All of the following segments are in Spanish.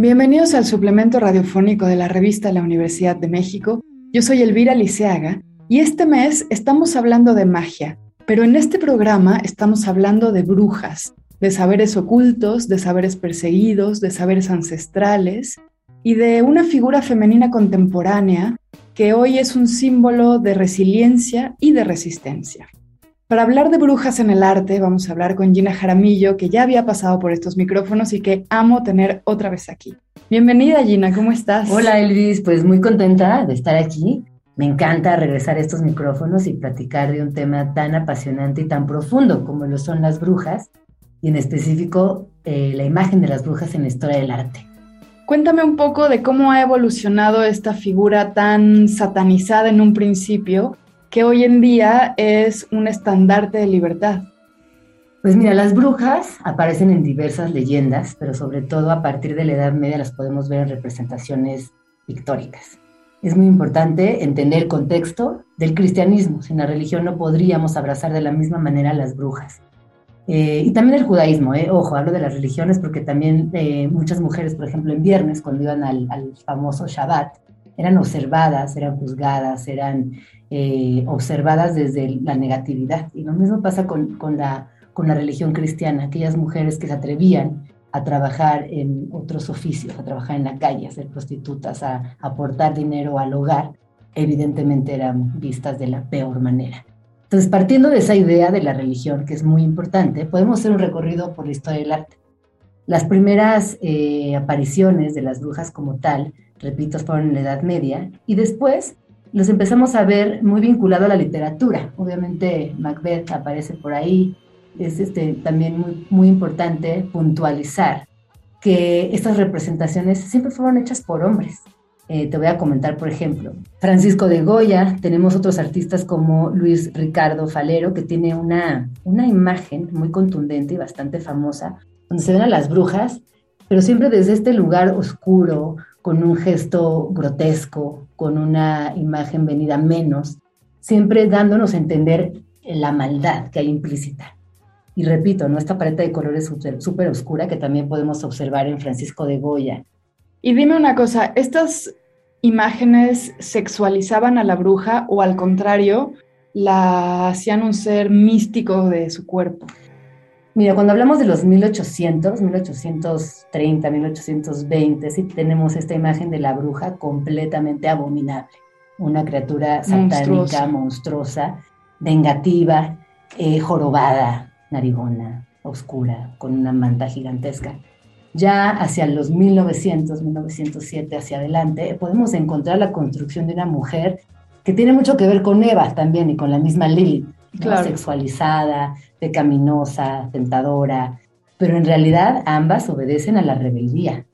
Bienvenidos al suplemento radiofónico de la revista la Universidad de México. Yo soy Elvira Liceaga y este mes estamos hablando de magia, pero en este programa estamos hablando de brujas, de saberes ocultos, de saberes perseguidos, de saberes ancestrales y de una figura femenina contemporánea que hoy es un símbolo de resiliencia y de resistencia. Para hablar de brujas en el arte, vamos a hablar con Gina Jaramillo, que ya había pasado por estos micrófonos y que amo tener otra vez aquí. Bienvenida, Gina, ¿cómo estás? Hola, Elvis, pues muy contenta de estar aquí. Me encanta regresar a estos micrófonos y platicar de un tema tan apasionante y tan profundo como lo son las brujas, y en específico eh, la imagen de las brujas en la historia del arte. Cuéntame un poco de cómo ha evolucionado esta figura tan satanizada en un principio que hoy en día es un estandarte de libertad? Pues mira, las brujas aparecen en diversas leyendas, pero sobre todo a partir de la Edad Media las podemos ver en representaciones pictóricas. Es muy importante entender el contexto del cristianismo. Sin la religión no podríamos abrazar de la misma manera a las brujas. Eh, y también el judaísmo, eh. ojo, hablo de las religiones porque también eh, muchas mujeres, por ejemplo, en viernes, cuando iban al, al famoso Shabbat, eran observadas, eran juzgadas, eran eh, observadas desde la negatividad. Y lo mismo pasa con, con, la, con la religión cristiana, aquellas mujeres que se atrevían a trabajar en otros oficios, a trabajar en la calle, a ser prostitutas, a aportar dinero al hogar, evidentemente eran vistas de la peor manera. Entonces, partiendo de esa idea de la religión, que es muy importante, podemos hacer un recorrido por la historia del arte. Las primeras eh, apariciones de las brujas como tal, repito, fueron en la Edad Media, y después los empezamos a ver muy vinculado a la literatura. Obviamente Macbeth aparece por ahí. Es este, también muy, muy importante puntualizar que estas representaciones siempre fueron hechas por hombres. Eh, te voy a comentar, por ejemplo, Francisco de Goya, tenemos otros artistas como Luis Ricardo Falero, que tiene una, una imagen muy contundente y bastante famosa, donde se ven a las brujas, pero siempre desde este lugar oscuro, con un gesto grotesco, con una imagen venida menos, siempre dándonos a entender la maldad que hay implícita. Y repito, ¿no? esta paleta de colores súper oscura que también podemos observar en Francisco de Goya. Y dime una cosa, ¿estas imágenes sexualizaban a la bruja o al contrario, la hacían un ser místico de su cuerpo? Mira, cuando hablamos de los 1800, 1830, 1820, sí tenemos esta imagen de la bruja completamente abominable, una criatura satánica, monstruosa, vengativa, eh, jorobada, narigona, oscura, con una manta gigantesca. Ya hacia los 1900, 1907 hacia adelante, podemos encontrar la construcción de una mujer que tiene mucho que ver con Eva también y con la misma Lilith, sexualizada, pecaminosa, tentadora, pero en realidad ambas obedecen a la rebeldía,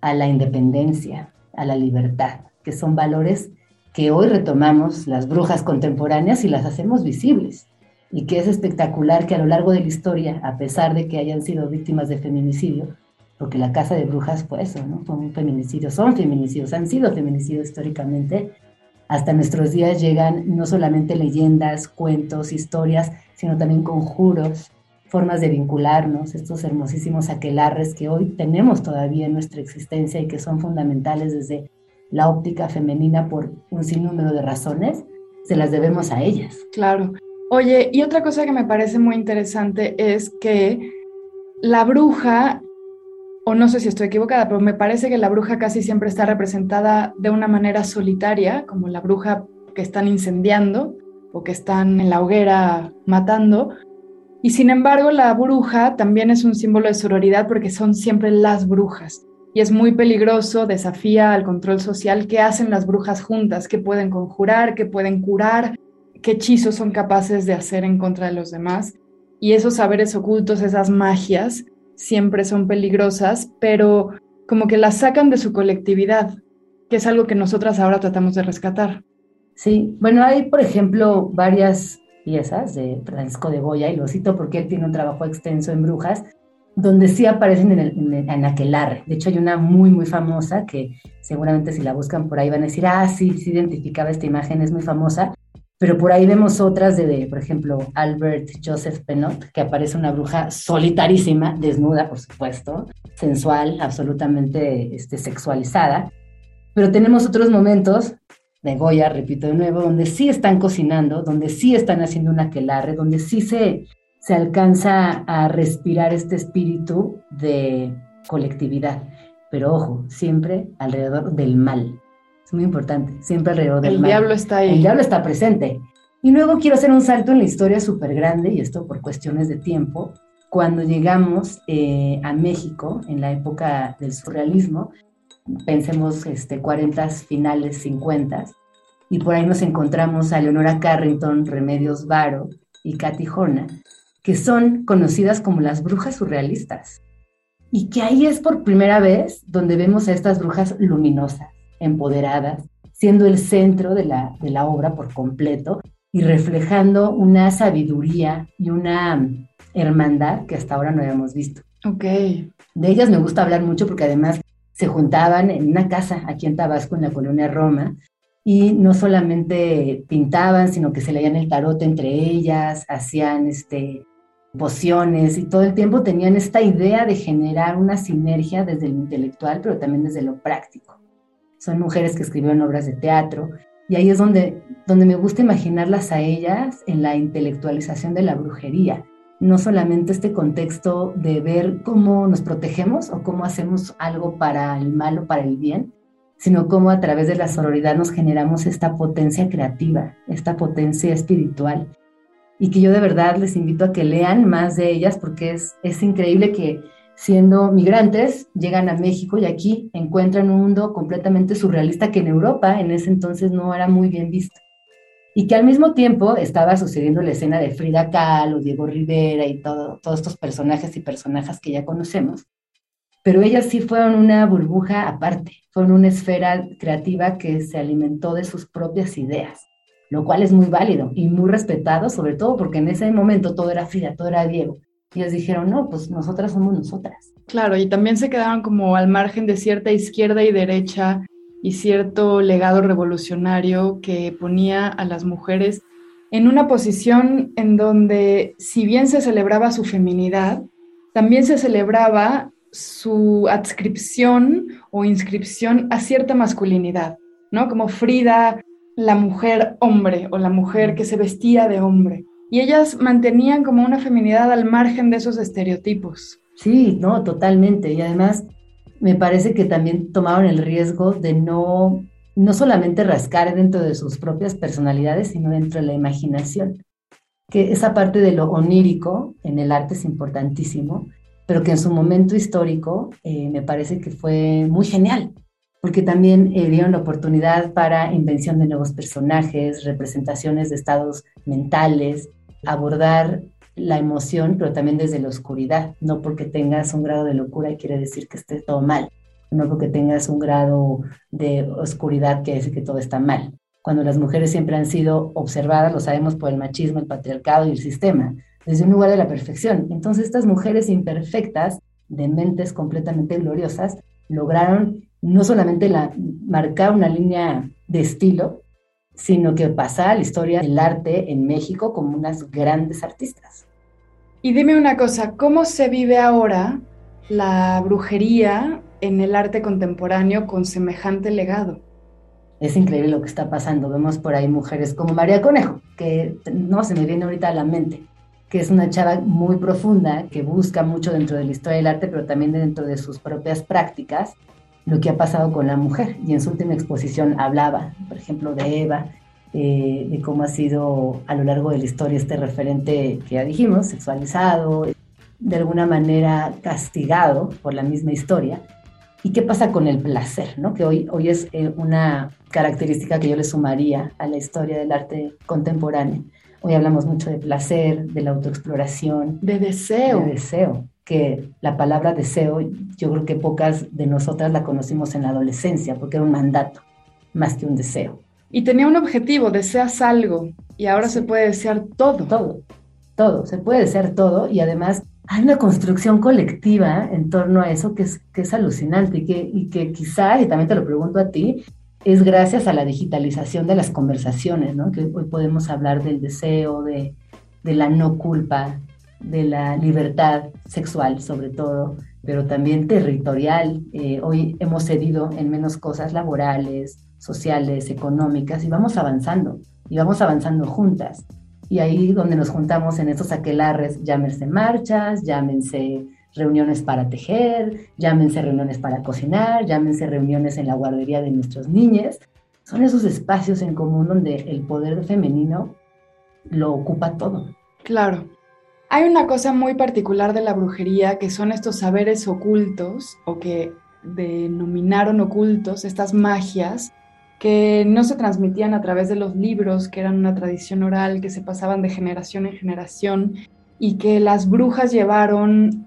a la independencia, a la libertad, que son valores que hoy retomamos las brujas contemporáneas y las hacemos visibles. Y que es espectacular que a lo largo de la historia, a pesar de que hayan sido víctimas de feminicidio, porque la casa de brujas fue eso, ¿no? Fue un feminicidio, son feminicidios, han sido feminicidios históricamente, hasta nuestros días llegan no solamente leyendas, cuentos, historias, sino también conjuros, formas de vincularnos, estos hermosísimos aquelarres que hoy tenemos todavía en nuestra existencia y que son fundamentales desde la óptica femenina por un sinnúmero de razones, se las debemos a ellas. Claro. Oye, y otra cosa que me parece muy interesante es que la bruja o no sé si estoy equivocada, pero me parece que la bruja casi siempre está representada de una manera solitaria, como la bruja que están incendiando o que están en la hoguera matando. Y sin embargo, la bruja también es un símbolo de sororidad porque son siempre las brujas. Y es muy peligroso, desafía al control social qué hacen las brujas juntas, qué pueden conjurar, qué pueden curar, qué hechizos son capaces de hacer en contra de los demás. Y esos saberes ocultos, esas magias, siempre son peligrosas, pero como que las sacan de su colectividad, que es algo que nosotras ahora tratamos de rescatar. Sí, bueno, hay, por ejemplo, varias piezas de Francisco de Goya, y lo cito porque él tiene un trabajo extenso en brujas, donde sí aparecen en, el, en, aquelarre. De hecho, hay una muy, muy famosa que seguramente si la buscan por ahí van a decir, ah, sí, sí identificaba esta imagen, es muy famosa. Pero por ahí vemos otras de, por ejemplo, Albert Joseph Penot, que aparece una bruja solitarísima, desnuda, por supuesto, sensual, absolutamente este, sexualizada. Pero tenemos otros momentos de Goya, repito de nuevo, donde sí están cocinando, donde sí están haciendo un aquelarre, donde sí se, se alcanza a respirar este espíritu de colectividad. Pero ojo, siempre alrededor del mal. Es muy importante, siempre alrededor del mal. El diablo está ahí. El diablo está presente. Y luego quiero hacer un salto en la historia súper grande, y esto por cuestiones de tiempo. Cuando llegamos eh, a México, en la época del surrealismo, pensemos este, 40 finales, 50, y por ahí nos encontramos a Leonora Carrington, Remedios Varo y Katy Horna, que son conocidas como las brujas surrealistas. Y que ahí es por primera vez donde vemos a estas brujas luminosas, empoderadas, siendo el centro de la, de la obra por completo y reflejando una sabiduría y una hermandad que hasta ahora no habíamos visto. Ok. De ellas me gusta hablar mucho porque además se juntaban en una casa aquí en Tabasco, en la colonia Roma, y no solamente pintaban, sino que se leían el tarot entre ellas, hacían este, pociones y todo el tiempo tenían esta idea de generar una sinergia desde lo intelectual, pero también desde lo práctico. Son mujeres que escribieron obras de teatro y ahí es donde, donde me gusta imaginarlas a ellas en la intelectualización de la brujería. No solamente este contexto de ver cómo nos protegemos o cómo hacemos algo para el mal o para el bien, sino cómo a través de la sororidad nos generamos esta potencia creativa, esta potencia espiritual. Y que yo de verdad les invito a que lean más de ellas porque es, es increíble que siendo migrantes llegan a México y aquí encuentran un mundo completamente surrealista que en Europa en ese entonces no era muy bien visto. Y que al mismo tiempo estaba sucediendo la escena de Frida Kahlo, Diego Rivera y todo, todos estos personajes y personajes que ya conocemos pero ellas sí fueron una burbuja aparte, fueron una esfera creativa que se alimentó de sus propias ideas, lo cual es muy válido y muy respetado, sobre todo porque en ese momento todo era Frida, todo era Diego. Y ellos dijeron, no, pues nosotras somos nosotras. Claro, y también se quedaban como al margen de cierta izquierda y derecha y cierto legado revolucionario que ponía a las mujeres en una posición en donde, si bien se celebraba su feminidad, también se celebraba su adscripción o inscripción a cierta masculinidad, ¿no? Como Frida, la mujer hombre o la mujer que se vestía de hombre. Y ellas mantenían como una feminidad al margen de esos estereotipos. Sí, no, totalmente. Y además me parece que también tomaron el riesgo de no, no solamente rascar dentro de sus propias personalidades, sino dentro de la imaginación. Que esa parte de lo onírico en el arte es importantísimo pero que en su momento histórico eh, me parece que fue muy genial, porque también eh, dieron la oportunidad para invención de nuevos personajes, representaciones de estados mentales, abordar la emoción, pero también desde la oscuridad, no porque tengas un grado de locura quiere decir que esté todo mal, no porque tengas un grado de oscuridad quiere decir que todo está mal. Cuando las mujeres siempre han sido observadas, lo sabemos por el machismo, el patriarcado y el sistema, desde un lugar de la perfección. Entonces estas mujeres imperfectas, de mentes completamente gloriosas, lograron no solamente la, marcar una línea de estilo, sino que pasar a la historia del arte en México como unas grandes artistas. Y dime una cosa, ¿cómo se vive ahora la brujería en el arte contemporáneo con semejante legado? Es increíble lo que está pasando. Vemos por ahí mujeres como María Conejo, que no se me viene ahorita a la mente, que es una chava muy profunda, que busca mucho dentro de la historia del arte, pero también dentro de sus propias prácticas, lo que ha pasado con la mujer. Y en su última exposición hablaba, por ejemplo, de Eva, eh, de cómo ha sido a lo largo de la historia este referente que ya dijimos, sexualizado, de alguna manera castigado por la misma historia. ¿Y qué pasa con el placer? ¿no? Que hoy, hoy es eh, una característica que yo le sumaría a la historia del arte contemporáneo Hoy hablamos mucho de placer, de la autoexploración. De deseo. De deseo. Que la palabra deseo, yo creo que pocas de nosotras la conocimos en la adolescencia, porque era un mandato más que un deseo. Y tenía un objetivo, deseas algo, y ahora se puede desear todo. Todo, todo, se puede desear todo, y además hay una construcción colectiva en torno a eso que es, que es alucinante y que, y que quizá, y también te lo pregunto a ti, es gracias a la digitalización de las conversaciones, ¿no? Que hoy podemos hablar del deseo, de, de la no culpa, de la libertad sexual sobre todo, pero también territorial. Eh, hoy hemos cedido en menos cosas laborales, sociales, económicas y vamos avanzando, y vamos avanzando juntas. Y ahí donde nos juntamos en estos aquelarres, llámense marchas, llámense reuniones para tejer, llámense reuniones para cocinar, llámense reuniones en la guardería de nuestros niños. Son esos espacios en común donde el poder femenino lo ocupa todo. Claro. Hay una cosa muy particular de la brujería que son estos saberes ocultos o que denominaron ocultos, estas magias que no se transmitían a través de los libros, que eran una tradición oral, que se pasaban de generación en generación y que las brujas llevaron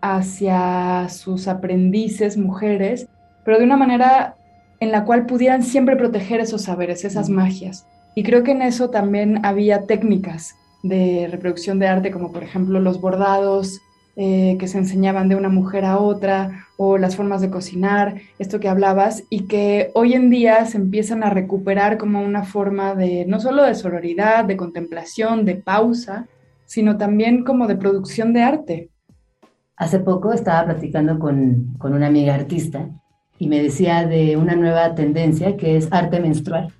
hacia sus aprendices mujeres, pero de una manera en la cual pudieran siempre proteger esos saberes, esas magias. Y creo que en eso también había técnicas de reproducción de arte, como por ejemplo los bordados eh, que se enseñaban de una mujer a otra, o las formas de cocinar, esto que hablabas, y que hoy en día se empiezan a recuperar como una forma de, no solo de sororidad, de contemplación, de pausa, sino también como de producción de arte. Hace poco estaba platicando con, con una amiga artista y me decía de una nueva tendencia que es arte menstrual,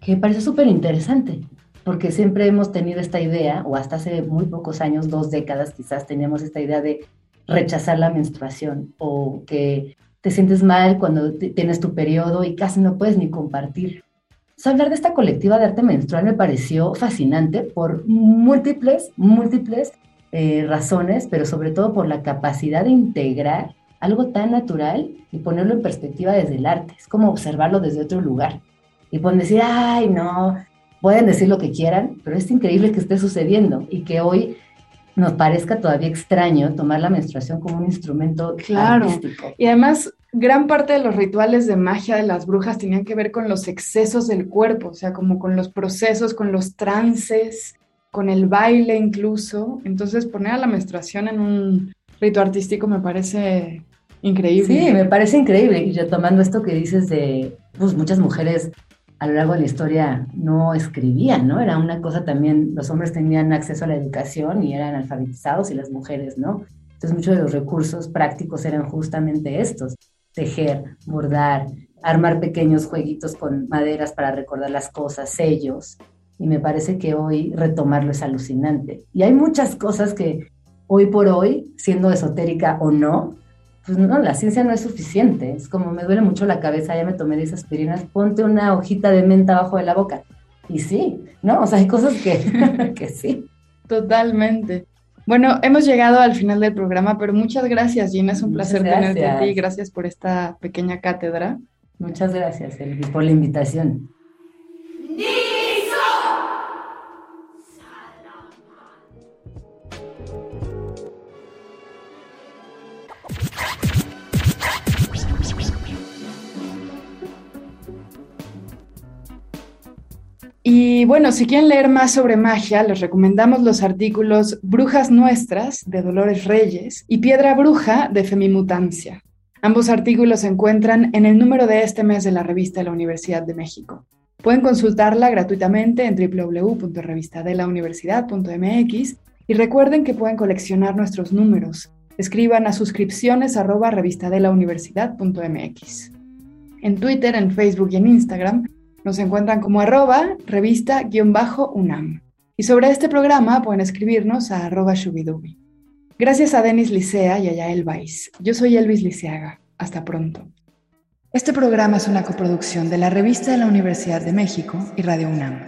que parece súper interesante, porque siempre hemos tenido esta idea, o hasta hace muy pocos años, dos décadas quizás, teníamos esta idea de rechazar la menstruación o que te sientes mal cuando tienes tu periodo y casi no puedes ni compartir. hablar de esta colectiva de arte menstrual me pareció fascinante por múltiples, múltiples eh, razones, pero sobre todo por la capacidad de integrar algo tan natural y ponerlo en perspectiva desde el arte. Es como observarlo desde otro lugar. Y pueden decir, ay, no, pueden decir lo que quieran, pero es increíble que esté sucediendo y que hoy nos parezca todavía extraño tomar la menstruación como un instrumento claro. artístico. Y además, gran parte de los rituales de magia de las brujas tenían que ver con los excesos del cuerpo, o sea, como con los procesos, con los trances, con el baile incluso. Entonces poner a la menstruación en un rito artístico me parece increíble. Sí, me parece increíble. Y retomando esto que dices de, pues muchas mujeres a lo largo de la historia no escribían, ¿no? Era una cosa también, los hombres tenían acceso a la educación y eran alfabetizados y las mujeres no. Entonces muchos de los recursos prácticos eran justamente estos, tejer, bordar, armar pequeños jueguitos con maderas para recordar las cosas, sellos, y me parece que hoy retomarlo es alucinante. Y hay muchas cosas que hoy por hoy, siendo esotérica o no, pues no, la ciencia no es suficiente. Es como me duele mucho la cabeza, ya me tomé 10 aspirinas, ponte una hojita de menta abajo de la boca. Y sí, ¿no? O sea, hay cosas que, que sí. Totalmente. Bueno, hemos llegado al final del programa, pero muchas gracias, Gina. Es un placer tenerte a ti. Gracias por esta pequeña cátedra. Muchas gracias, Elvi, por la invitación. Y bueno, si quieren leer más sobre magia, les recomendamos los artículos Brujas Nuestras de Dolores Reyes y Piedra Bruja de Femimutancia. Ambos artículos se encuentran en el número de este mes de la revista de la Universidad de México. Pueden consultarla gratuitamente en www.revistadelauniversidad.mx y recuerden que pueden coleccionar nuestros números. Escriban a suscripciones arroba revistadelauniversidad.mx. En Twitter, en Facebook y en Instagram nos encuentran como arroba revista-unam. Y sobre este programa pueden escribirnos a arroba shubidubi. Gracias a Denis Licea y a Yael Vais. Yo soy Elvis Liceaga. Hasta pronto. Este programa es una coproducción de la Revista de la Universidad de México y Radio UNAM.